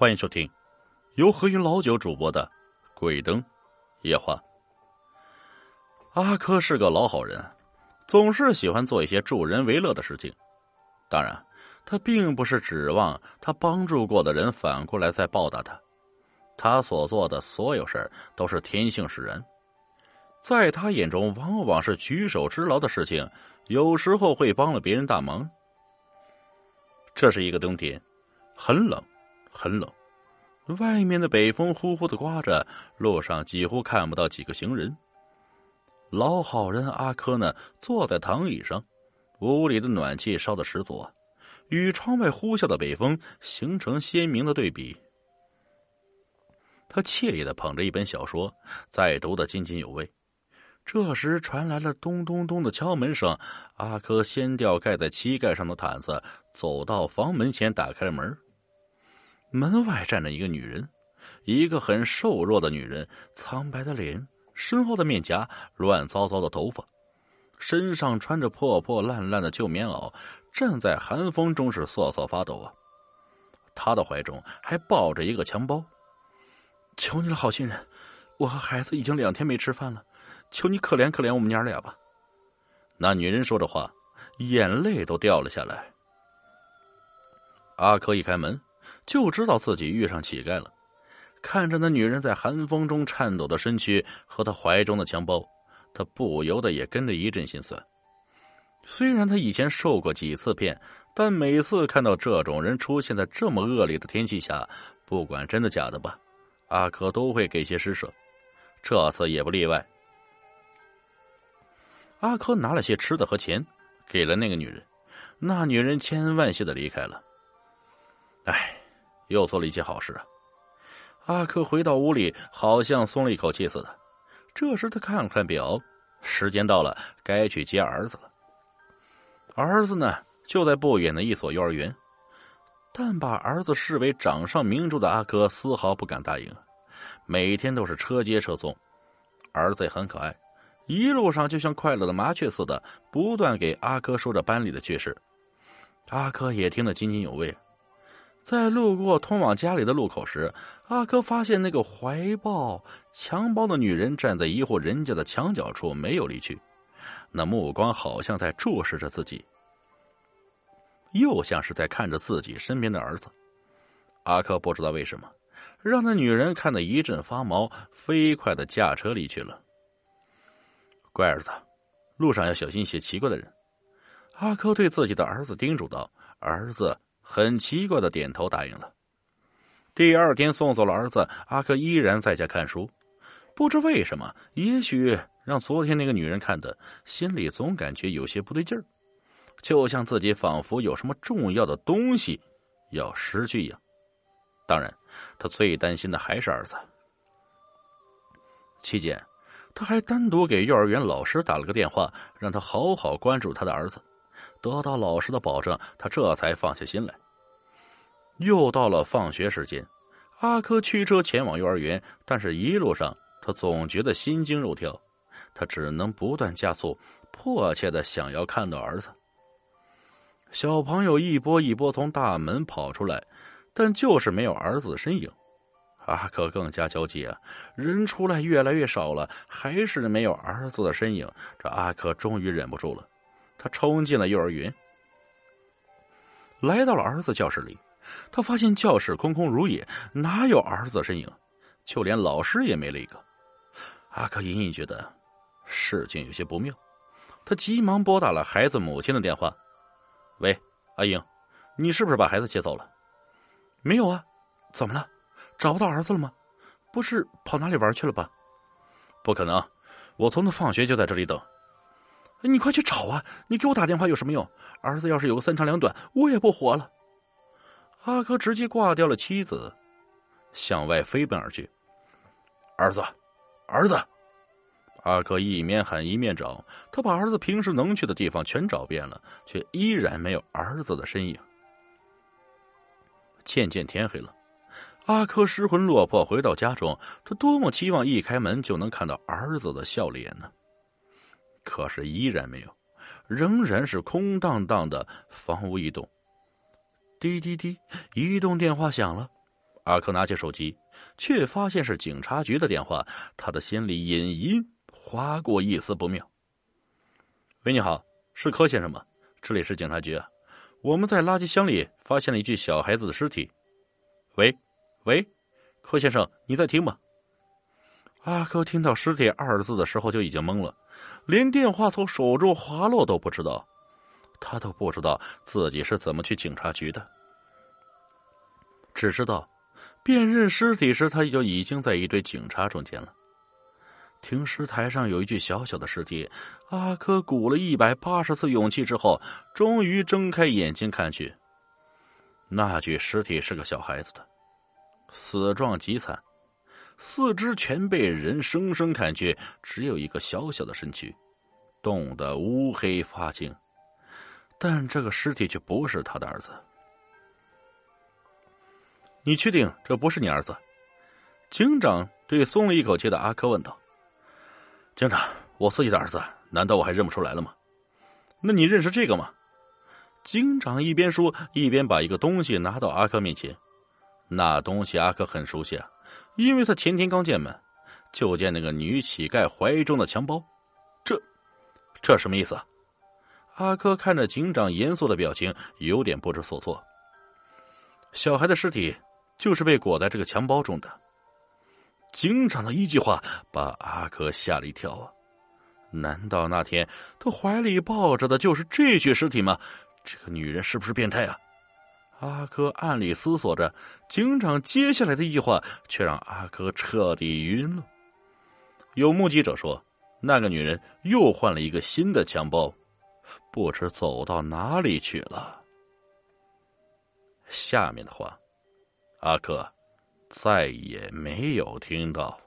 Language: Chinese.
欢迎收听由何云老九主播的《鬼灯夜话》。阿珂是个老好人，总是喜欢做一些助人为乐的事情。当然，他并不是指望他帮助过的人反过来再报答他。他所做的所有事都是天性使然，在他眼中，往往是举手之劳的事情，有时候会帮了别人大忙。这是一个冬天，很冷，很冷，外面的北风呼呼的刮着，路上几乎看不到几个行人。老好人阿珂呢，坐在躺椅上，屋里的暖气烧得十足，与窗外呼啸的北风形成鲜明的对比。他惬意的捧着一本小说，在读的津津有味。这时传来了咚咚咚的敲门声，阿珂掀掉盖在膝盖上的毯子，走到房门前，打开了门。门外站着一个女人，一个很瘦弱的女人，苍白的脸，深厚的面颊，乱糟糟的头发，身上穿着破破烂烂的旧棉袄，站在寒风中是瑟瑟发抖啊。她的怀中还抱着一个襁褓。求你了，好心人，我和孩子已经两天没吃饭了。求你可怜可怜我们娘俩吧！那女人说着话，眼泪都掉了下来。阿珂一开门，就知道自己遇上乞丐了。看着那女人在寒风中颤抖的身躯和她怀中的襁褓，他不由得也跟着一阵心酸。虽然他以前受过几次骗，但每次看到这种人出现在这么恶劣的天气下，不管真的假的吧，阿珂都会给些施舍。这次也不例外。阿珂拿了些吃的和钱，给了那个女人。那女人千恩万谢的离开了。哎，又做了一件好事啊！阿珂回到屋里，好像松了一口气似的。这时他看看表，时间到了，该去接儿子了。儿子呢，就在不远的一所幼儿园。但把儿子视为掌上明珠的阿珂丝毫不敢答应，每天都是车接车送。儿子也很可爱。一路上就像快乐的麻雀似的，不断给阿珂说着班里的趣事。阿珂也听得津津有味。在路过通往家里的路口时，阿珂发现那个怀抱襁褓的女人站在一户人家的墙角处，没有离去，那目光好像在注视着自己，又像是在看着自己身边的儿子。阿珂不知道为什么，让那女人看得一阵发毛，飞快的驾车离去了。乖儿子，路上要小心一些奇怪的人。阿珂对自己的儿子叮嘱道：“儿子很奇怪的点头答应了。”第二天送走了儿子，阿珂依然在家看书。不知为什么，也许让昨天那个女人看的，心里总感觉有些不对劲儿，就像自己仿佛有什么重要的东西要失去一样。当然，他最担心的还是儿子。期间。他还单独给幼儿园老师打了个电话，让他好好关注他的儿子。得到老师的保证，他这才放下心来。又到了放学时间，阿珂驱车前往幼儿园，但是一路上他总觉得心惊肉跳，他只能不断加速，迫切的想要看到儿子。小朋友一波一波从大门跑出来，但就是没有儿子的身影。阿珂更加焦急啊！人出来越来越少了，还是没有儿子的身影。这阿珂终于忍不住了，他冲进了幼儿园，来到了儿子教室里。他发现教室空空如也，哪有儿子的身影？就连老师也没了一个。阿克隐隐觉得事情有些不妙，他急忙拨打了孩子母亲的电话：“喂，阿英，你是不是把孩子接走了？”“没有啊，怎么了？”找不到儿子了吗？不是跑哪里玩去了吧？不可能，我从他放学就在这里等。你快去找啊！你给我打电话有什么用？儿子要是有个三长两短，我也不活了。阿珂直接挂掉了妻子，向外飞奔而去。儿子，儿子！阿珂一面喊一面找，他把儿子平时能去的地方全找遍了，却依然没有儿子的身影。渐渐天黑了。阿珂失魂落魄回到家中，他多么期望一开门就能看到儿子的笑脸呢？可是依然没有，仍然是空荡荡的房屋一栋。滴滴滴，移动电话响了，阿克拿起手机，却发现是警察局的电话，他的心里隐隐划过一丝不妙。喂，你好，是柯先生吗？这里是警察局啊，我们在垃圾箱里发现了一具小孩子的尸体。喂，喂，柯先生，你在听吗？阿柯听到“尸体”二字的时候就已经懵了，连电话从手中滑落都不知道，他都不知道自己是怎么去警察局的，只知道辨认尸体时他就已经在一堆警察中间了。停尸台上有一具小小的尸体，阿柯鼓了一百八十次勇气之后，终于睁开眼睛看去，那具尸体是个小孩子的，死状极惨。四肢全被人生生砍去，只有一个小小的身躯，冻得乌黑发青。但这个尸体却不是他的儿子。你确定这不是你儿子？警长对松了一口气的阿珂问道。警长，我自己的儿子，难道我还认不出来了吗？那你认识这个吗？警长一边说，一边把一个东西拿到阿珂面前。那东西阿珂很熟悉啊。因为他前天刚进门，就见那个女乞丐怀中的钱包，这，这什么意思啊？阿珂看着警长严肃的表情，有点不知所措。小孩的尸体就是被裹在这个钱包中的。警长的一句话把阿珂吓了一跳啊！难道那天他怀里抱着的就是这具尸体吗？这个女人是不是变态啊？阿珂暗里思索着，警长接下来的一句话却让阿珂彻底晕了。有目击者说，那个女人又换了一个新的枪包，不知走到哪里去了。下面的话，阿珂再也没有听到。